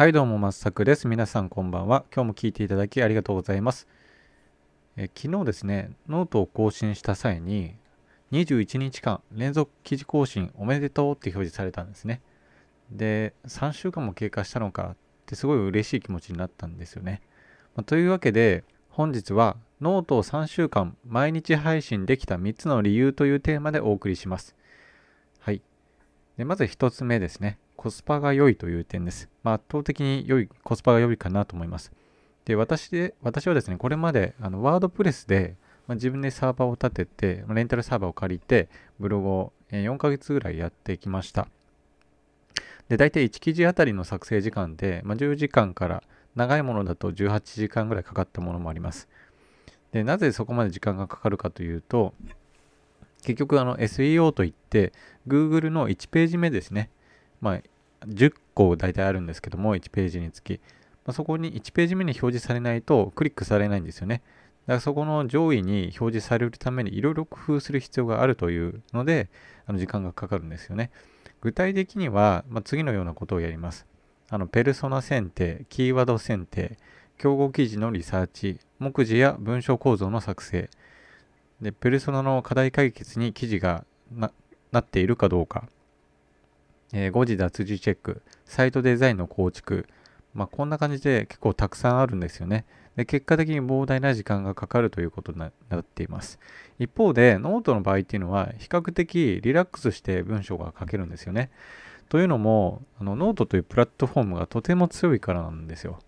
はいどうも、まっさくです。皆さんこんばんは。今日も聞いていただきありがとうございます。え昨日ですね、ノートを更新した際に、21日間連続記事更新おめでとうって表示されたんですね。で、3週間も経過したのかってすごい嬉しい気持ちになったんですよね。まあ、というわけで、本日はノートを3週間毎日配信できた3つの理由というテーマでお送りします。はい。でまず1つ目ですね。コスパが良いという点です。まあ、圧倒的に良い、コスパが良いかなと思います。で、私で、私はですね、これまで、あの、ワードプレスで、まあ、自分でサーバーを立てて、レンタルサーバーを借りて、ブログを4ヶ月ぐらいやってきました。で、大体1記事あたりの作成時間で、まあ、10時間から長いものだと18時間ぐらいかかったものもあります。で、なぜそこまで時間がかかるかというと、結局あの SEO といって Google の1ページ目ですね。まあ、10個大体あるんですけども、1ページにつき。まあ、そこに1ページ目に表示されないとクリックされないんですよね。だからそこの上位に表示されるためにいろいろ工夫する必要があるというので、あの時間がかかるんですよね。具体的には、まあ、次のようなことをやります。あのペルソナ選定、キーワード選定、競合記事のリサーチ、目次や文章構造の作成、でペルソナの課題解決に記事がなっているかどうか、えー、誤字脱字チェック、サイトデザインの構築、まあ、こんな感じで結構たくさんあるんですよね。で結果的に膨大な時間がかかるということになっています。一方で、ノートの場合っていうのは、比較的リラックスして文章が書けるんですよね。というのも、あのノートというプラットフォームがとても強いからなんですよ。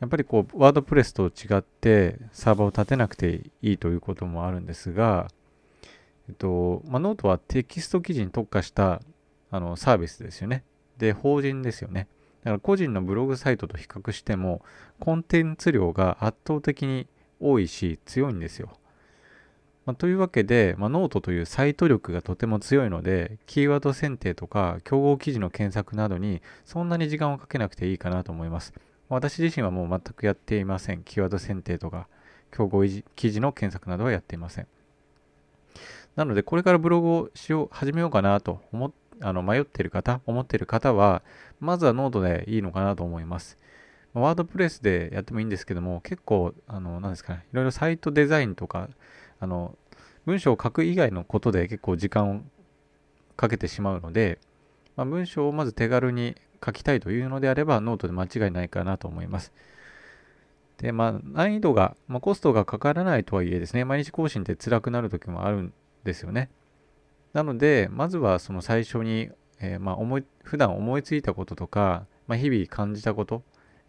やっぱりこう、 WordPress と違ってサーバーを立てなくていいということもあるんですが、えっと、まあ、ノートはテキスト記事に特化したあのサービスですよね。で、法人ですよね。だから個人のブログサイトと比較しても、コンテンツ量が圧倒的に多いし強いんですよ。まあ、というわけで、まあ、ノートというサイト力がとても強いので、キーワード選定とか競合記事の検索などにそんなに時間をかけなくていいかなと思います。私自身はもう全くやっていません。キーワード選定とか競合記事の検索などはやっていません。なので、これからブログをしよう、始めようかなと思っあの迷ってる方、思ってる方は、まずはノートでいいのかなと思います。 WordPress でやってもいいんですけども、結構、あの、なんですかね、いろいろサイトデザインとか、あの、文章を書く以外のことで結構時間をかけてしまうので、まあ、文章をまず手軽に書きたいというのであれば、ノートで間違いないかなと思います。で、まあ、難易度が、まあ、コストがかからないとはいえですね、毎日更新って辛くなる時もあるんですよね。なので、まずはその最初に、えー、まあ思い、普段思いついたこととか、まあ、日々感じたこと、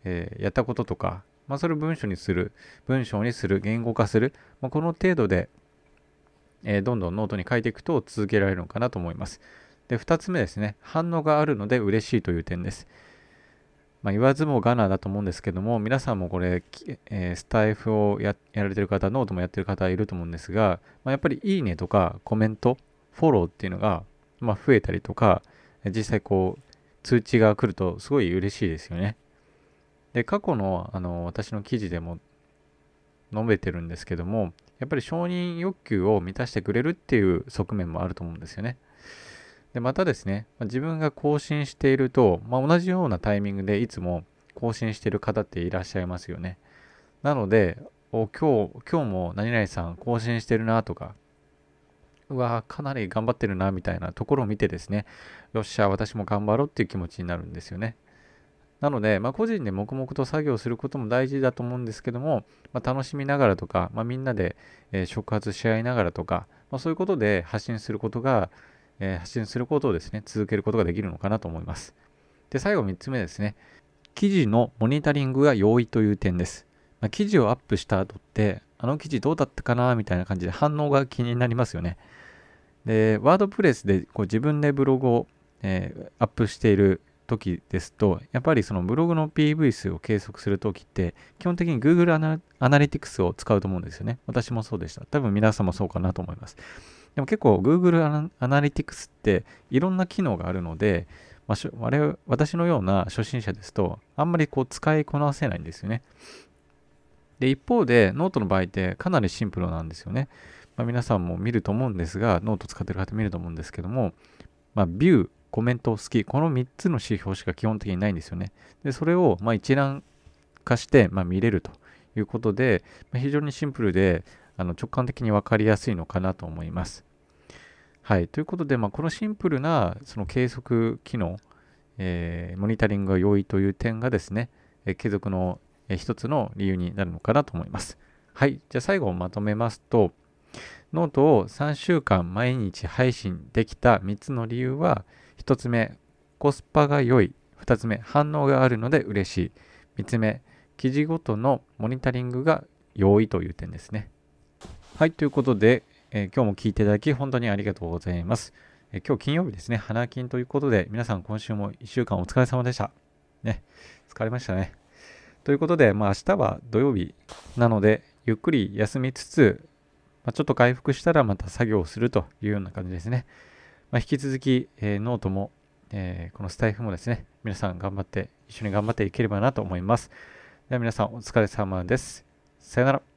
えー、やったこととか、まあ、それを文章にする、文章にする、言語化する、まあ、この程度で、えー、どんどんノートに書いていくと続けられるのかなと思います。で、2つ目ですね、反応があるので嬉しいという点です。まあ、言わずもがなだと思うんですけども、皆さんもこれ、えー、スタエフをやられてる方、ノートもやってる方いると思うんですが、まあ、やっぱりいいねとかコメント、フォローっていうのが、まあ、増えたりとか、実際こう、通知が来るとすごい嬉しいですよね。で、過去のあの私の記事でも述べてるんですけども、やっぱり承認欲求を満たしてくれるっていう側面もあると思うんですよね。で、またですね、自分が更新していると、まあ、同じようなタイミングでいつも更新している方っていらっしゃいますよね。なので、お今日、今日も何々さん更新してるなとか、うわかなり頑張ってるなみたいなところを見てですね、よっしゃ、私も頑張ろうっていう気持ちになるんですよね。なので、まあ、個人で黙々と作業することも大事だと思うんですけども、まあ、楽しみながらとか、まあ、みんなで、えー、触発し合いながらとか、まそういうことで発信することが、え、発信することをですね、続けることができるのかなと思います。で、最後3つ目ですね。記事のモニタリングが容易という点です。ま記事をアップした後って、あの記事どうだったかなみたいな感じで反応が気になりますよね。で、ワードプレスでこう自分でブログを、えー、アップしている時ですと、やっぱりそのブログの PV 数を計測するときって、基本的に Google アナリティクスを使うと思うんですよね。私もそうでした。多分皆さんもそうかなと思います。でも結構 Google アナリティクスっていろんな機能があるので、まあ、我私のような初心者ですと、あんまりこう使いこなせないんですよね。で、一方でノートの場合ってかなりシンプルなんですよね。まあ、皆さんも見ると思うんですが、ノート使ってる方見ると思うんですけども、まあ、ビュー、コメント、好き、この3つの指標しか基本的にないんですよね。で、それをま一覧化して、ま、見れるということで、まあ、非常にシンプルであの直感的に分かりやすいのかなと思います。はい。ということで、まあ、このシンプルなその計測機能、えー、モニタリングが良いという点がですね、えー、継続の、えー、一つの理由になるのかなと思います。はい。じゃあ最後まとめますと、ノートを3週間毎日配信できた3つの理由は、1つ目、コスパが良い。2つ目、反応があるので嬉しい。3つ目、記事ごとのモニタリングが容易という点ですね。はい、ということで、えー、今日も聞いていただき本当にありがとうございます。えー、今日金曜日ですね、花金ということで、皆さん今週も1週間お疲れ様でした。ね、疲れましたね。ということで、まあ明日は土曜日なので、ゆっくり休みつつ、まあ、ちょっと回復したらまた作業をするというような感じですね。まあ、引き続き、えー、ノートも、えー、このスタイフもですね、皆さん頑張って、一緒に頑張っていければなと思います。では皆さんお疲れ様です。さよなら。